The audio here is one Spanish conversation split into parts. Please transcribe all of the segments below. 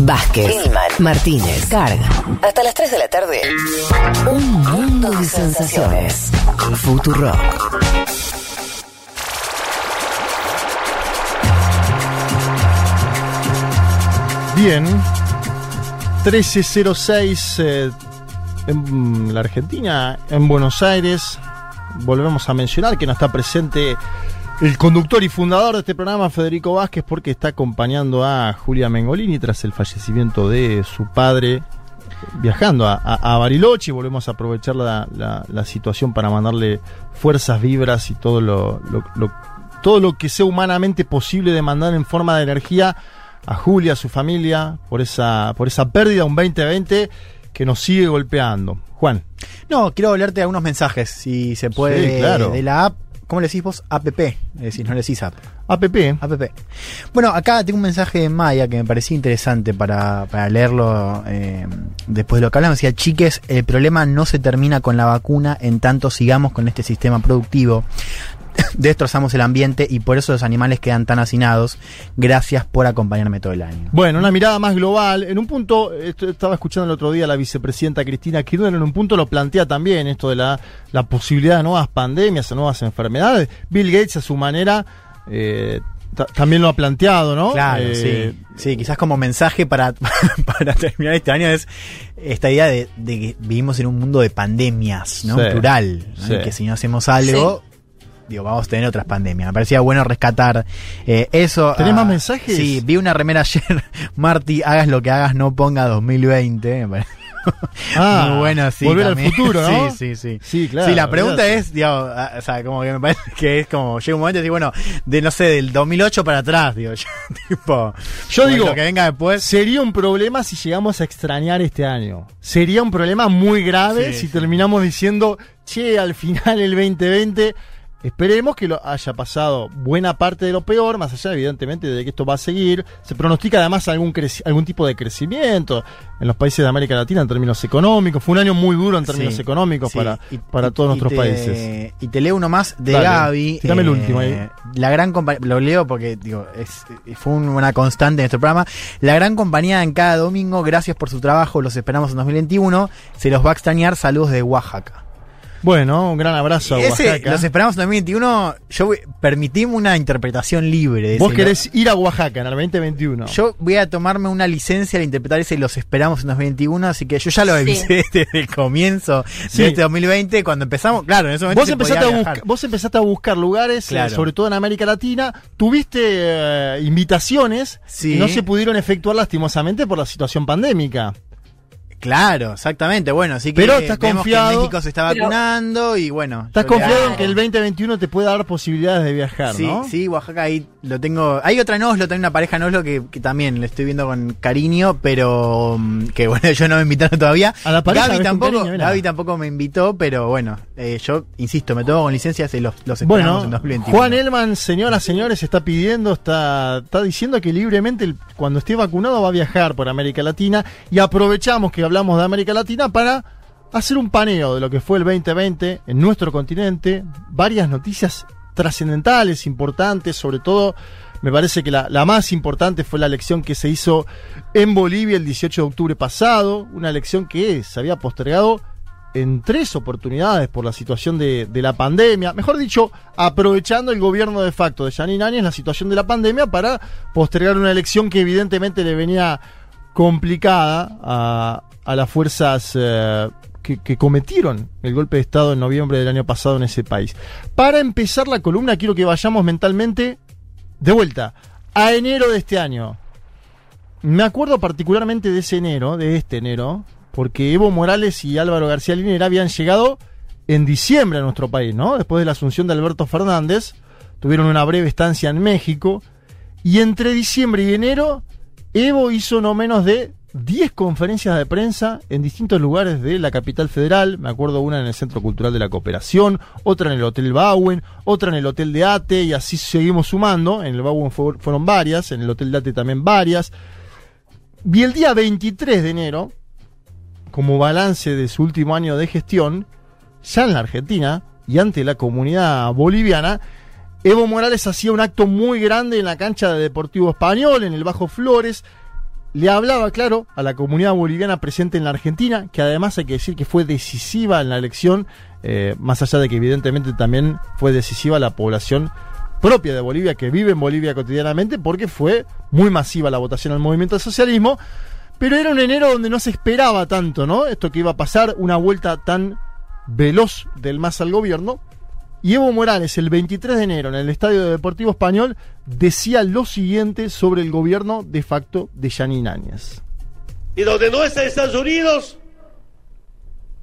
Vázquez, Hillman, Martínez, Carga. Hasta las 3 de la tarde. Un mundo de sensaciones. Futurock. Bien. 1306 eh, en la Argentina, en Buenos Aires. Volvemos a mencionar que no está presente el conductor y fundador de este programa, Federico Vázquez, porque está acompañando a Julia Mengolini tras el fallecimiento de su padre, viajando a, a- a Bariloche. Volvemos a aprovechar la, la- la situación para mandarle fuerzas, vibras y todo lo, lo- lo- todo lo que sea humanamente posible de mandar en forma de energía a Julia, a su familia, por esa, por esa pérdida, un 2020 que nos sigue golpeando. Juan. No, quiero leerte algunos mensajes, si se puede, Sí, claro. de la app. ¿Cómo le decís vos? App. Es decir, no le decís app. APP. App. Bueno, acá tengo un mensaje de Maya que me parecía interesante para, para leerlo eh, después de lo que hablamos. Decía, chiques, el problema no se termina con la vacuna en tanto sigamos con este sistema productivo. Destrozamos el ambiente y por eso los animales quedan tan hacinados. Gracias por acompañarme todo el año. Bueno, una mirada más global. En un punto, esto estaba escuchando el otro día a la vicepresidenta Cristina Kirchner, en un punto lo plantea también esto de la, la posibilidad de nuevas pandemias, de nuevas enfermedades. Bill Gates a su manera eh, ta- también lo ha planteado, ¿no? Claro, Eh, sí. Sí, quizás como mensaje para, para terminar este año es esta idea de, de que vivimos en un mundo de pandemias, ¿no? Sí, Plural. ¿no? sí. Que si no hacemos algo, digo, vamos a tener otras pandemias. Me parecía bueno rescatar eh, eso. ¿Tenés Ah, más mensajes? Sí, vi una remera ayer. Marty, hagas lo que hagas, no ponga 2020. Me pareció Ah, Muy bueno, sí. volver al futuro, ¿no? Sí, sí, sí. Sí, claro. Sí, la pregunta es, digo, ah, o sea, como que me parece que es como, llega un momento y digo, bueno, de no sé, del 2008 para atrás, digo, yo, tipo, Yo digo, lo que venga después. Sería un problema si llegamos a extrañar este año. Sería un problema muy grave Sí, si sí. terminamos diciendo, che, al final el 2020. Esperemos que lo haya pasado buena parte de lo peor, más allá evidentemente de que esto va a seguir. Se pronostica además algún, algún tipo de crecimiento en los países de América Latina en términos económicos. Fue un año muy duro en términos Sí, económicos sí. para, Y- para todos y nuestros te- países. Y te leo uno más de Dale, Gaby. eh, tirame el último ahí. La gran lo leo porque digo, es, fue un- una constante en nuestro programa. La gran compañía en cada domingo, gracias por su trabajo, los esperamos en 2021. Se los va a extrañar, saludos de Oaxaca. Bueno, un gran abrazo a Ese, Oaxaca. los esperamos en 2021. Yo voy- permitimos una interpretación libre de Vos ese. querés ir a Oaxaca en el 2021. Yo voy a tomarme una licencia al interpretar ese y los esperamos en 2021, así que yo ya lo avisé desde el comienzo Sí. de este 2020, cuando empezamos, claro, en ese momento Vos se empezaste, podía a viajar. buscar, vos empezaste a buscar lugares, eh, Claro. sobre todo en América Latina. Tuviste eh, invitaciones Sí. que no se pudieron efectuar lastimosamente por la situación pandémica. Claro, exactamente. Bueno, así que Pero estás vemos confiado- que México se está Pero- vacunando y bueno. ¿Estás confiado en que el 2021 te pueda dar posibilidades de viajar, Sí, no? sí, Oaxaca ahí lo tengo. Hay otra en Oslo, también una pareja en Oslo que, que también le estoy viendo con cariño, pero mm, que bueno, yo no me invitaron todavía. A la pareja Gaby tampoco, cariño. Gaby tampoco me invitó, pero bueno, eh, yo insisto, me tomo con licencias y los, los esperamos Bueno, en 2021. Juan Elman, señoras, señores, está pidiendo, está, está diciendo que libremente cuando esté vacunado va a viajar por América Latina y aprovechamos que hablamos de América Latina para hacer un paneo de lo que fue el 2020 en nuestro continente, varias noticias trascendentales, importantes, sobre todo me parece que la, más importante fue la elección que se hizo en Bolivia el 18 de octubre pasado, una elección que se había postergado en tres oportunidades por la situación de, de la pandemia. Mejor dicho, aprovechando el gobierno de facto de Janine Áñez la situación de la pandemia para postergar una elección que evidentemente le venía complicada a, a las fuerzas eh, que, que cometieron el golpe de Estado en noviembre del año pasado en ese país. Para empezar la columna, quiero que vayamos mentalmente de vuelta a enero de este año. Me acuerdo particularmente de ese enero, de este enero, porque Evo Morales y Álvaro García Linera habían llegado en diciembre a nuestro país, ¿no? Después de la asunción de Alberto Fernández, tuvieron una breve estancia en México, y entre diciembre y enero, Evo hizo no menos de 10 conferencias de prensa en distintos lugares de la capital federal. Me acuerdo una en el Centro Cultural de la Cooperación, otra en el Hotel Bauen, otra en el Hotel de Ate, y así seguimos sumando. En el Bauen fue- fueron varias, en el Hotel de Ate también varias. Y el día 23 de enero, como balance de su último año de gestión, ya en la Argentina y ante la comunidad boliviana, Evo Morales hacía un acto muy grande en la cancha de Deportivo Español, en el Bajo Flores. Le hablaba, claro, a la comunidad boliviana presente en la Argentina, que además hay que decir que fue decisiva en la elección, eh, más allá de que evidentemente también fue decisiva la población propia de Bolivia, que vive en Bolivia cotidianamente, porque fue muy masiva la votación al movimiento al socialismo, pero era un enero donde no se esperaba tanto, ¿no? Esto que iba a pasar, una vuelta tan veloz del MAS al gobierno. Y Evo Morales, el 23 de enero, en el Estadio Deportivo Español, decía lo siguiente sobre el gobierno de facto de Yanin. Y donde no está Estados Unidos,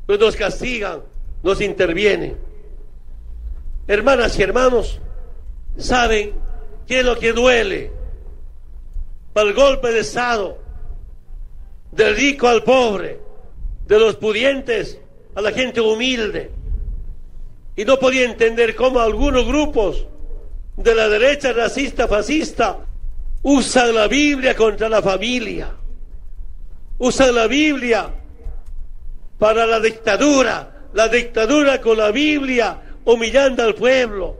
pues nos castigan, nos intervienen. Hermanas y hermanos, saben qué es lo que duele para el golpe de Estado, del rico al pobre, de los pudientes a la gente humilde. Y no podía entender cómo algunos grupos de la derecha racista, fascista, usan la Biblia contra la familia, usan la Biblia para la dictadura, la dictadura con la Biblia humillando al pueblo,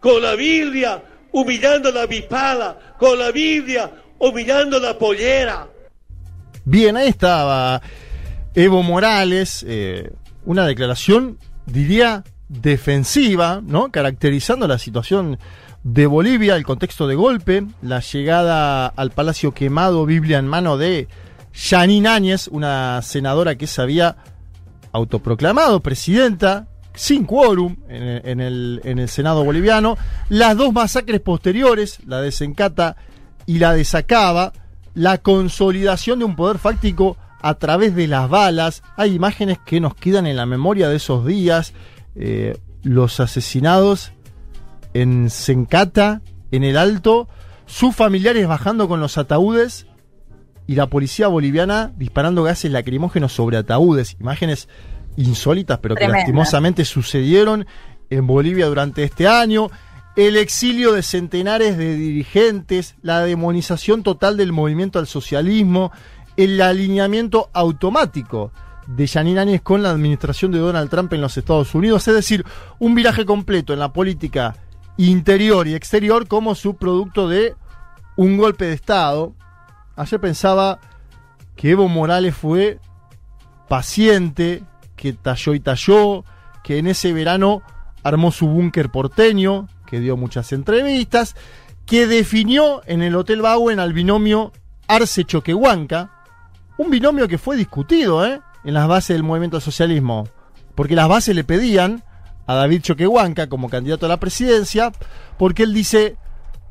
con la Biblia humillando la bipada, con la Biblia humillando la pollera. Bien, ahí estaba Evo Morales, eh, una declaración, diría, defensiva, ¿no? Caracterizando la situación de Bolivia, el contexto de golpe, la llegada al Palacio Quemado, Biblia en mano de Janine Áñez, una senadora que se había autoproclamado presidenta, sin quórum en, el, en el Senado boliviano, las dos masacres posteriores, la de Sencata y la de Sacaba, la consolidación de un poder fáctico a través de las balas, hay imágenes que nos quedan en la memoria de esos días, eh, los asesinados en Sencata, en el Alto, sus familiares bajando con los ataúdes y la policía boliviana disparando gases lacrimógenos sobre ataúdes. Imágenes insólitas, pero que lastimosamente sucedieron en Bolivia durante este año. El exilio de centenares de dirigentes, la demonización total del movimiento al socialismo, el alineamiento automático de Janine Áñez con la administración de Donald Trump en los Estados Unidos, es decir, un viraje completo en la política interior y exterior como subproducto de un golpe de Estado. Ayer pensaba que Evo Morales fue paciente, que talló y talló, que en ese verano armó su búnker porteño, que dio muchas entrevistas, que definió en el Hotel Bauen al binomio Arce Choquehuanca, un binomio que fue discutido, ¿eh? En las bases del movimiento socialismo, porque las bases le pedían a David Choquehuanca como candidato a la presidencia, porque él dice,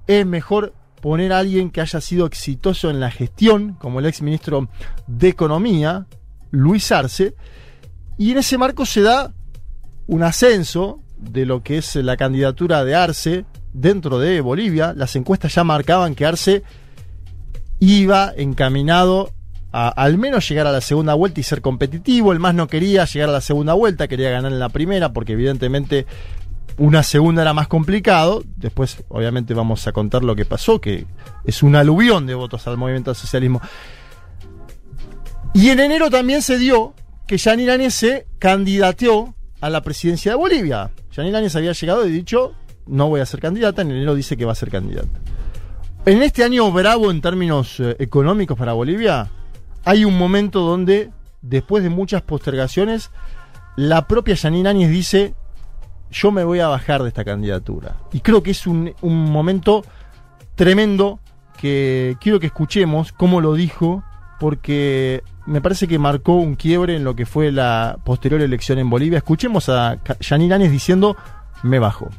es mejor poner a alguien que haya sido exitoso en la gestión, como el ex ministro de Economía, Luis Arce, y en ese marco se da un ascenso de lo que es la candidatura de Arce dentro de Bolivia. Las encuestas ya marcaban que Arce iba encaminado al menos llegar a la segunda vuelta y ser competitivo. El más no quería llegar a la segunda vuelta, quería ganar en la primera, porque evidentemente una segunda era más complicado. Después, obviamente, vamos a contar lo que pasó, que es un aluvión de votos al movimiento al socialismo. Y en enero también se dio que Yanir Áñez se candidateó a la presidencia de Bolivia. Yanir Áñez había llegado y dicho, no voy a ser candidata, en enero dice que va a ser candidata. En este año bravo en términos eh, económicos para Bolivia, hay un momento donde, después de muchas postergaciones, la propia Janine Áñez dice, yo me voy a bajar de esta candidatura. Y creo que es un, momento tremendo que quiero que escuchemos cómo lo dijo, porque me parece que marcó un quiebre en lo que fue la posterior elección en Bolivia. Escuchemos a Janine Áñez diciendo, me bajo.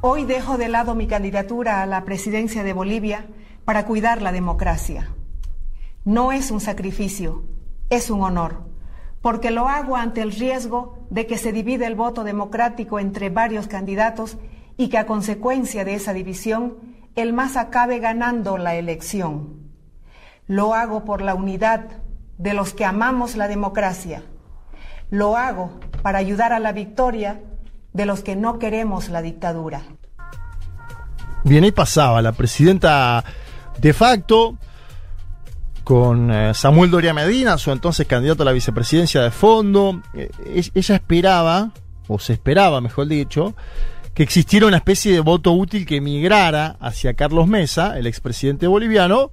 Hoy dejo de lado mi candidatura a la presidencia de Bolivia para cuidar la democracia. No es un sacrificio, es un honor, porque lo hago ante el riesgo de que se divida el voto democrático entre varios candidatos y que a consecuencia de esa división el más acabe ganando la elección. Lo hago por la unidad de los que amamos la democracia. Lo hago para ayudar a la victoria de los que no queremos la dictadura. Bien, ahí pasaba la presidenta de facto, con eh, Samuel Doria Medina, su entonces candidato a la vicepresidencia de fondo. Eh, ella esperaba, o se esperaba, mejor dicho, que existiera una especie de voto útil que migrara hacia Carlos Mesa, el expresidente boliviano,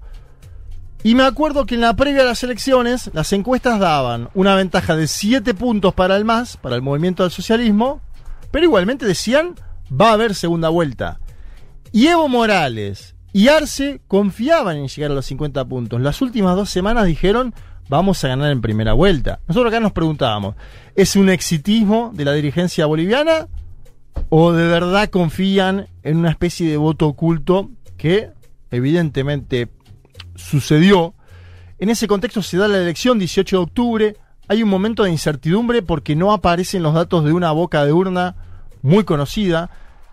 Y me acuerdo que en la previa a las elecciones, las encuestas daban una ventaja de 7 puntos para el MAS, para el movimiento del socialismo, pero igualmente decían, va a haber segunda vuelta. Y Evo Morales y Arce confiaban en llegar a los 50 puntos. Las últimas dos semanas dijeron, vamos a ganar en primera vuelta. Nosotros acá nos preguntábamos, ¿es un exitismo de la dirigencia boliviana o de verdad confían en una especie de voto oculto que evidentemente sucedió? En ese contexto se da la elección 18 de octubre, hay un momento de incertidumbre porque no aparecen los datos de una boca de urna muy conocida,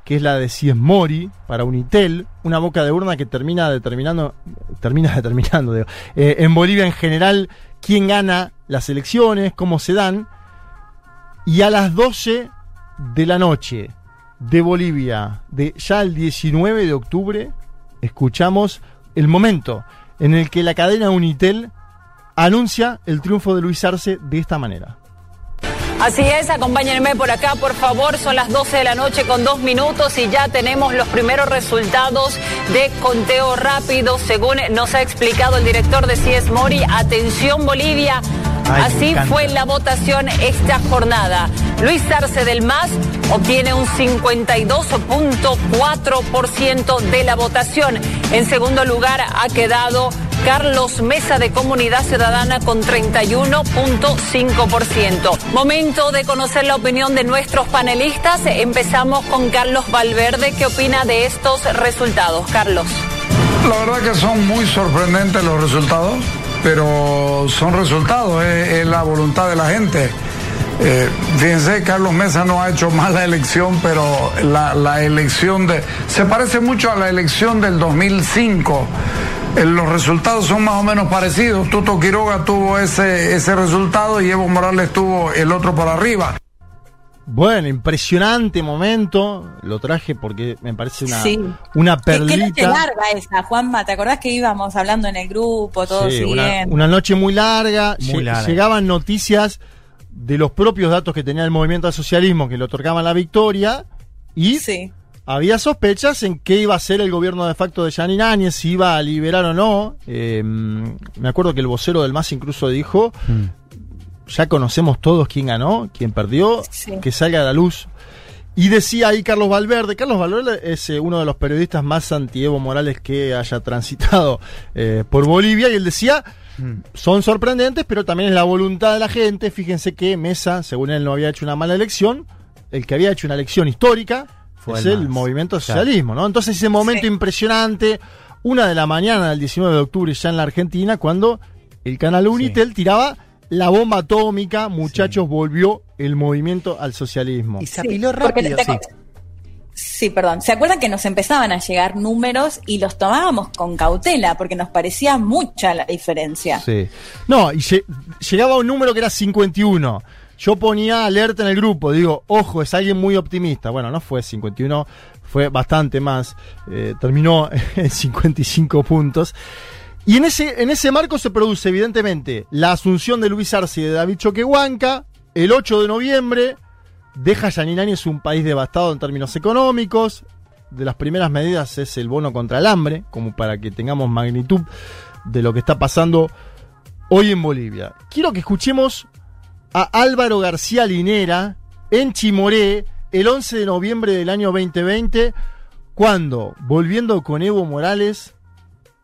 que es la de Cies Mori para Unitel, una boca de urna que termina determinando, termina determinando eh, en Bolivia en general quién gana las elecciones, cómo se dan, y a las 12 de la noche de Bolivia, de ya el 19 de octubre, escuchamos el momento en el que la cadena Unitel anuncia el triunfo de Luis Arce de esta manera. Así es, acompáñenme por acá, por favor. Son las 12 de la noche con dos minutos y ya tenemos los primeros resultados de conteo rápido, según nos ha explicado el director de CIES Mori. Atención, Bolivia. Así fue la votación esta jornada. Luis Arce del MAS obtiene un 52.4% de la votación. En segundo lugar ha quedado Carlos Mesa de Comunidad Ciudadana con 31.5%. Momento de conocer la opinión de nuestros panelistas. Empezamos con Carlos Valverde. ¿Qué opina de estos resultados? Carlos. La verdad que son muy sorprendentes los resultados, pero son resultados, es, la voluntad de la gente. Eh, fíjense, Carlos Mesa no ha hecho mala elección, pero la, elección de... Se parece mucho a la elección del 2005 eh, los resultados son más o menos parecidos. Tuto Quiroga tuvo ese, ese resultado y Evo Morales tuvo el otro por arriba. Bueno, impresionante momento. Lo traje porque me parece una, una perlita. Qué, larga esa, Juanma. ¿Te acordás que íbamos hablando en el grupo, todo sí, una, noche muy larga. muy larga. Llegaban noticias de los propios datos que tenía el movimiento al socialismo que le otorgaban la victoria. Y sí había sospechas en qué iba a ser el gobierno de facto de Yanin Áñez, si iba a liberar o no. Eh, me acuerdo que el vocero del MAS incluso dijo, mm. Ya conocemos todos quién ganó, quién perdió, que salga a la luz. Y decía ahí Carlos Valverde, Carlos Valverde es eh, uno de los periodistas más anti-Evo Morales que haya transitado eh, por Bolivia, y él decía, mm. son sorprendentes, pero también es la voluntad de la gente. Fíjense que Mesa, según él, no había hecho una mala elección, el que había hecho una elección histórica, es el, movimiento socialismo, ¿no? Entonces ese momento impresionante, una de la mañana del 19 de octubre ya en la Argentina, cuando el canal Unitel tiraba la bomba atómica, muchachos, volvió el movimiento al socialismo. Y se apiló rápido. sí, perdón. ¿Se acuerdan que nos empezaban a llegar números y los tomábamos con cautela porque nos parecía mucha la diferencia? Sí. No, y llegaba un número que era 51. Yo ponía alerta en el grupo, digo, ojo, es alguien muy optimista. Bueno, no fue 51, fue bastante más. Eh, terminó en 55 puntos. Y en ese, en ese marco se produce, evidentemente, la asunción de Luis Arce y de David Choquehuanca. El 8 de noviembre deja es un país devastado en términos económicos. De las primeras medidas es el bono contra el hambre, como para que tengamos magnitud de lo que está pasando hoy en Bolivia. Quiero que escuchemos a Álvaro García Linera en Chimoré el 11 de noviembre del año 2020, cuando, volviendo con Evo Morales,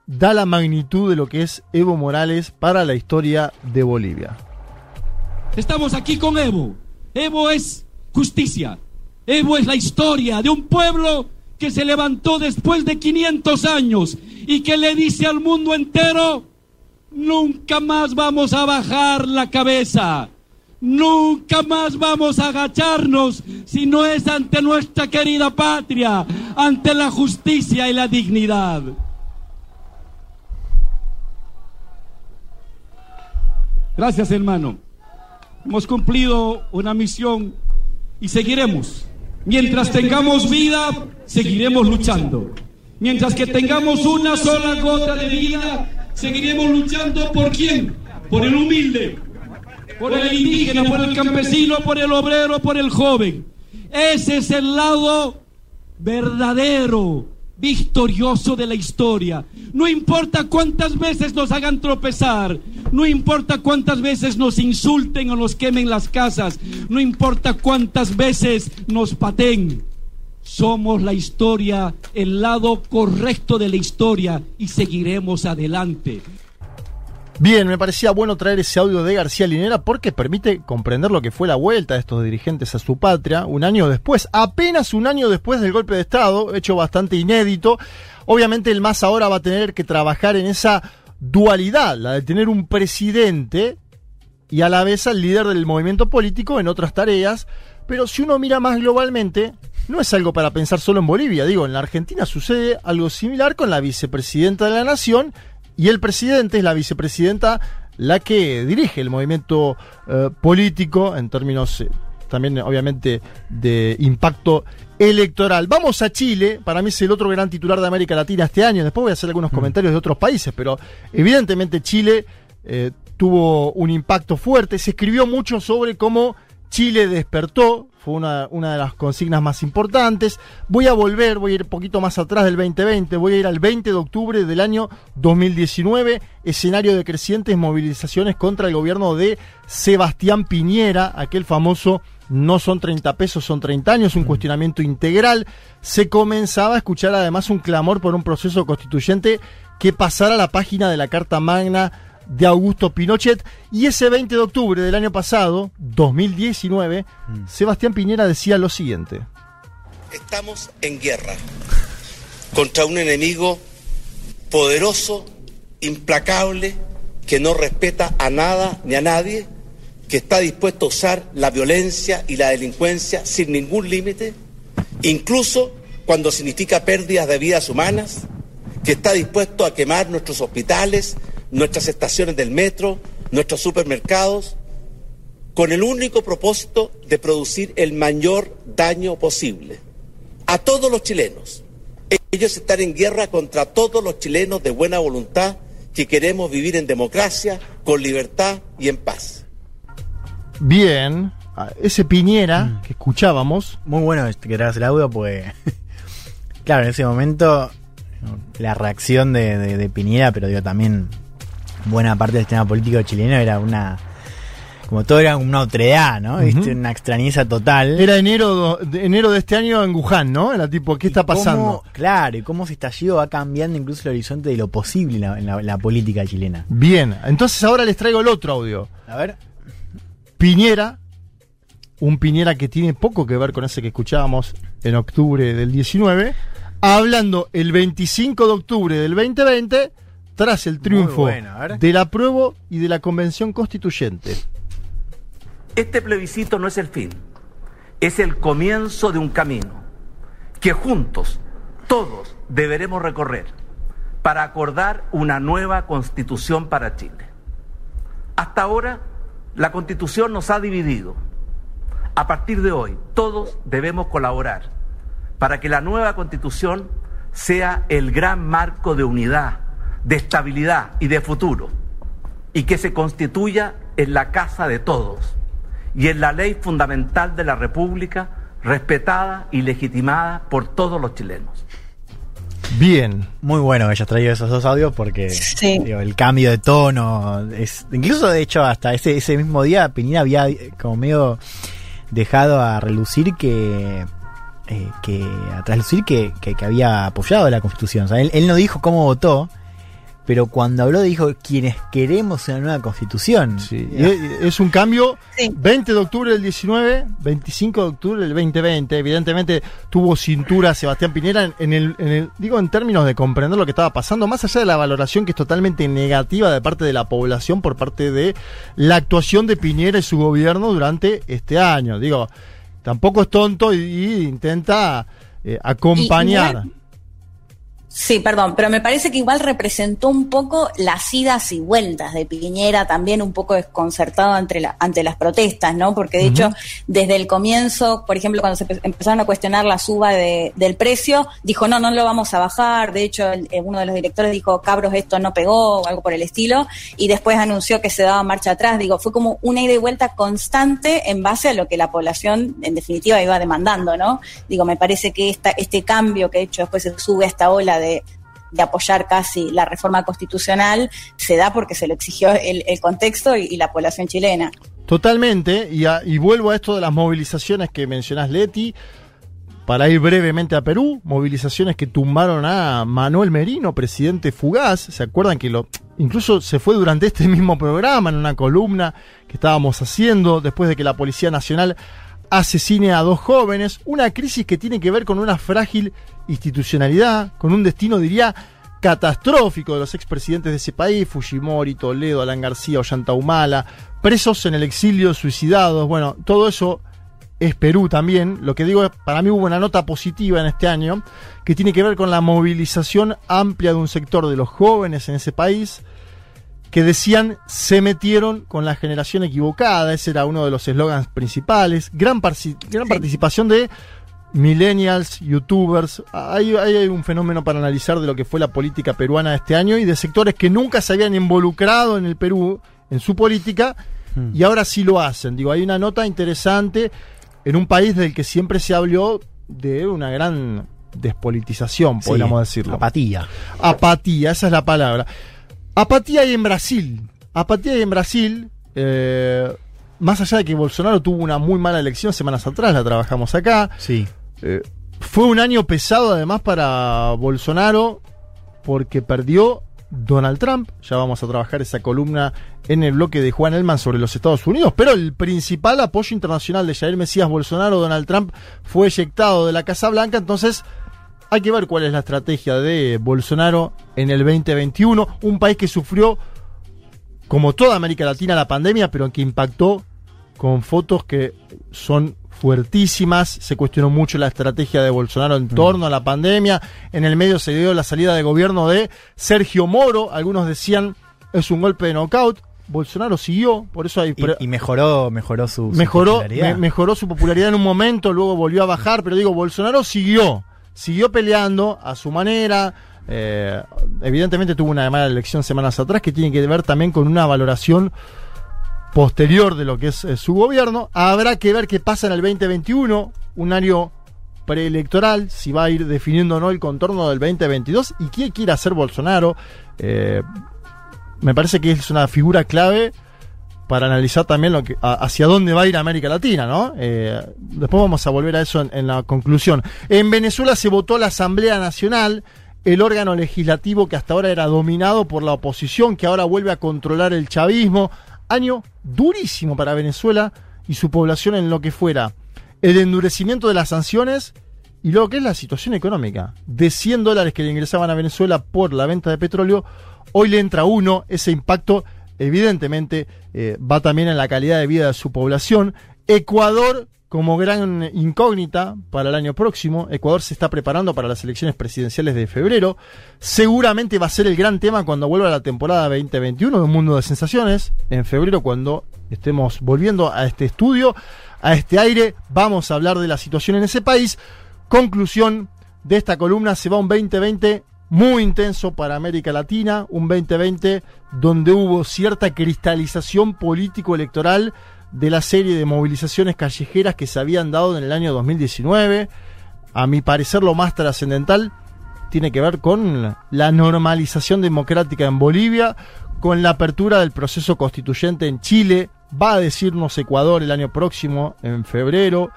da la magnitud de lo que es Evo Morales para la historia de Bolivia. Estamos aquí con Evo. Evo es justicia. Evo es la historia de un pueblo que se levantó después de 500 años y que le dice al mundo entero, nunca más vamos a bajar la cabeza. Nunca más vamos a agacharnos si no es ante nuestra querida patria, ante la justicia y la dignidad. Gracias hermano. Hemos cumplido una misión y seguiremos. Mientras tengamos vida, seguiremos luchando. Mientras que tengamos una sola gota de vida, seguiremos luchando por quién? Por el humilde, por el indígena, por el campesino, por el obrero, por el joven. Ese es el lado verdadero victorioso de la historia. No importa cuántas veces nos hagan tropezar, no importa cuántas veces nos insulten o nos quemen las casas, no importa cuántas veces nos paten. Somos la historia, el lado correcto de la historia y seguiremos adelante. Bien, me parecía bueno traer ese audio de García Linera porque permite comprender lo que fue la vuelta de estos dirigentes a su patria un año después, apenas un año después del golpe de Estado, hecho bastante inédito. Obviamente el MAS ahora va a tener que trabajar en esa dualidad, la de tener un presidente y a la vez al líder del movimiento político en otras tareas, pero si uno mira más globalmente, no es algo para pensar solo en Bolivia, digo, en la Argentina sucede algo similar con la vicepresidenta de la Nación y el presidente es la vicepresidenta la que dirige el movimiento eh, político en términos eh, también obviamente de impacto electoral. Vamos a Chile, para mí es el otro gran titular de América Latina este año, después voy a hacer algunos Mm. comentarios de otros países, pero evidentemente Chile eh, tuvo un impacto fuerte, se escribió mucho sobre cómo Chile despertó, fue una, una de las consignas más importantes. Voy a volver, voy a ir un poquito más atrás del 2020, voy a ir al 20 de octubre del año 2019, escenario de crecientes movilizaciones contra el gobierno de Sebastián Piñera, aquel famoso no son 30 pesos, son 30 años, un cuestionamiento integral. Se comenzaba a escuchar además un clamor por un proceso constituyente que pasara a la página de la Carta Magna de Augusto Pinochet. Y ese 20 de octubre del año pasado, 2019, Sebastián Piñera decía lo siguiente. Estamos en guerra contra un enemigo poderoso, implacable, que no respeta a nada ni a nadie, que está dispuesto a usar la violencia y la delincuencia sin ningún límite, incluso cuando significa pérdidas de vidas humanas, que está dispuesto a quemar nuestros hospitales, nuestras estaciones del metro, nuestros supermercados, con el único propósito de producir el mayor daño posible a todos los chilenos. Ellos están en guerra contra todos los chilenos de buena voluntad que queremos vivir en democracia, con libertad y en paz. Bien, ese Piñera que escuchábamos. Muy bueno este que traes el audio, pues. claro, en ese momento, la reacción de, de- de Piñera, pero digo también buena parte del sistema político chileno era una. Como todo era una otredad, ¿no? Una extrañeza total. Era enero, de, enero de este año en Wuhan, ¿no? Era tipo, ¿qué está pasando? Cómo- claro, y cómo ese estallido va cambiando incluso el horizonte de lo posible en la, en la- en la política chilena. Bien, entonces ahora les traigo el otro audio. A ver. Piñera, un Piñera que tiene poco que ver con ese que escuchábamos en octubre del 19, hablando el 25 de octubre del 2020 tras el triunfo del apruebo y de la convención constituyente. Este plebiscito no es el fin, es el comienzo de un camino que juntos, todos, deberemos recorrer para acordar una nueva constitución para Chile. Hasta ahora, la constitución nos ha dividido. A partir de hoy, todos debemos colaborar para que la nueva constitución sea el gran marco de unidad, de estabilidad y de futuro, y que se constituya en la casa de todos y en la ley fundamental de la República, respetada y legitimada por todos los chilenos. Bien. Muy bueno que hayas traído esos dos audios porque digo, el cambio de tono es incluso de hecho hasta ese, ese mismo día Piñera había como medio dejado a relucir que eh, que a traslucir que, que, que había apoyado la constitución. O sea, él, él no dijo cómo votó, pero cuando habló dijo quienes queremos una nueva constitución. Y es- es un cambio 20 de octubre del 19, 25 de octubre del 2020. Evidentemente tuvo cintura Sebastián Piñera en, en el, en el- digo en términos de comprender lo que estaba pasando, más allá de la valoración que es totalmente negativa de parte de la población por parte de la actuación de Piñera y su gobierno durante este año. Digo, tampoco es tonto y, y intenta eh, acompañar. Y- Sí, perdón, pero me parece que igual representó un poco las idas y vueltas de Piñera, también un poco desconcertado ante, la, ante las protestas, ¿no? Porque de hecho, desde el comienzo, por ejemplo, cuando se empezaron a cuestionar la suba de, del precio, dijo, no, no lo vamos a bajar. De hecho, el, uno de los directores dijo, cabros, esto no pegó, o algo por el estilo, y después anunció que se daba marcha atrás. Digo, fue como una ida y vuelta constante en base a lo que la población, en definitiva, iba demandando, ¿no? Digo, me parece que esta, este cambio que de hecho después se sube a esta ola de de, apoyar casi la reforma constitucional se da porque se lo exigió el, contexto y, la población chilena. Totalmente, y, y vuelvo a esto de las movilizaciones que mencionás, Leti para ir brevemente a Perú, movilizaciones que tumbaron a Manuel Merino, presidente fugaz. ¿Se acuerdan que lo incluso se fue durante este mismo programa en una columna que estábamos haciendo después de que la Policía Nacional asesine a dos jóvenes? Una crisis que tiene que ver con una frágil institucionalidad, con un destino, diría, catastrófico de los expresidentes de ese país, Fujimori, Toledo, Alan García, Ollanta Humala, presos en el exilio, suicidados, bueno, todo eso es Perú también. Lo que digo es, para mí hubo una nota positiva en este año, que tiene que ver con la movilización amplia de un sector de los jóvenes en ese país, que decían se metieron con la generación equivocada, ese era uno de los eslogans principales, gran, gran participación de millennials, youtubers. Hay, hay, un fenómeno para analizar de lo que fue la política peruana este año y de sectores que nunca se habían involucrado en el Perú, en su política, hmm. y ahora sí lo hacen. Digo, hay una nota interesante en un país del que siempre se habló de una gran despolitización, podríamos decirlo. Apatía. Apatía, esa es la palabra. Apatía hay en Brasil. Apatía hay en Brasil. Eh, más allá de que Bolsonaro tuvo una muy mala elección semanas atrás, la trabajamos acá. Sí. Eh, fue un año pesado además para Bolsonaro porque perdió Donald Trump. Ya vamos a trabajar esa columna en el bloque de Juan Elman sobre los Estados Unidos. Pero el principal apoyo internacional de Jair Mesías Bolsonaro, Donald Trump, fue eyectado de la Casa Blanca. Entonces hay que ver cuál es la estrategia de Bolsonaro en el 2021. Un país que sufrió, como toda América Latina, la pandemia, pero que impactó con fotos que son fuertísimas, se cuestionó mucho la estrategia de Bolsonaro en mm. torno a la pandemia, en el medio se dio la salida de gobierno de Sergio Moro, algunos decían es un golpe de knockout, Bolsonaro siguió, por eso hay... Y, mejoró, mejoró su, mejoró, popularidad. mejoró su popularidad en un momento, luego volvió a bajar, pero digo, Bolsonaro siguió, siguió peleando a su manera, eh, evidentemente tuvo una mala elección semanas atrás que tiene que ver también con una valoración posterior de lo que es eh, su gobierno. Habrá que ver qué pasa en el 2021, un año preelectoral, si va a ir definiendo o no el contorno del 2022 y qué quiere hacer Bolsonaro. Eh, me parece que es una figura clave para analizar también lo que, hacia dónde va a ir América Latina, ¿no? Eh, después vamos a volver a eso en, la conclusión. En Venezuela se votó la Asamblea Nacional, el órgano legislativo que hasta ahora era dominado por la oposición, que ahora vuelve a controlar el chavismo. Año durísimo para Venezuela y su población en lo que fuera el endurecimiento de las sanciones y lo que es la situación económica. De 100 dólares que le ingresaban a Venezuela por la venta de petróleo, hoy le entra uno, ese impacto evidentemente eh, va también en la calidad de vida de su población. Ecuador como gran incógnita para el año próximo. Ecuador se está preparando para las elecciones presidenciales de febrero. Seguramente va a ser el gran tema cuando vuelva la temporada 2021 de Un Mundo de Sensaciones. En febrero, cuando estemos volviendo a este estudio, a este aire, vamos a hablar de la situación en ese país. Conclusión de esta columna, se va un 2020 muy intenso para América Latina, un 2020 donde hubo cierta cristalización político-electoral de la serie de movilizaciones callejeras que se habían dado en el año 2019. A mi parecer lo más trascendental tiene que ver con la normalización democrática en Bolivia, con la apertura del proceso constituyente en Chile, va a decirnos Ecuador el año próximo, en febrero,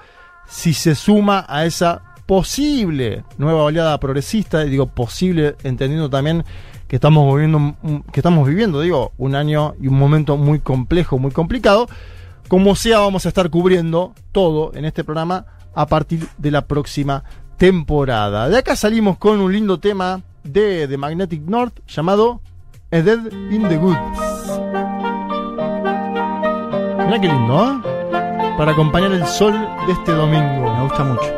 si se suma a esa posible nueva oleada progresista, y digo posible entendiendo también que estamos viviendo, que estamos viviendo, digo, un año y un momento muy complejo, muy complicado, como sea, vamos a estar cubriendo todo en este programa a partir de la próxima temporada. De acá salimos con un lindo tema de The Magnetic North llamado A Dead in the Good. Mira qué lindo, ¿eh? Para acompañar el sol de este domingo. Me gusta mucho.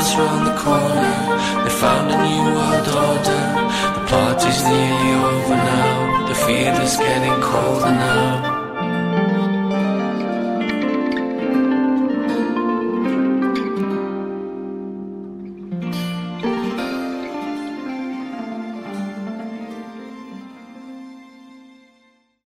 World's round the corner. They found a new world order. The party's nearly over now. The fear is getting colder now.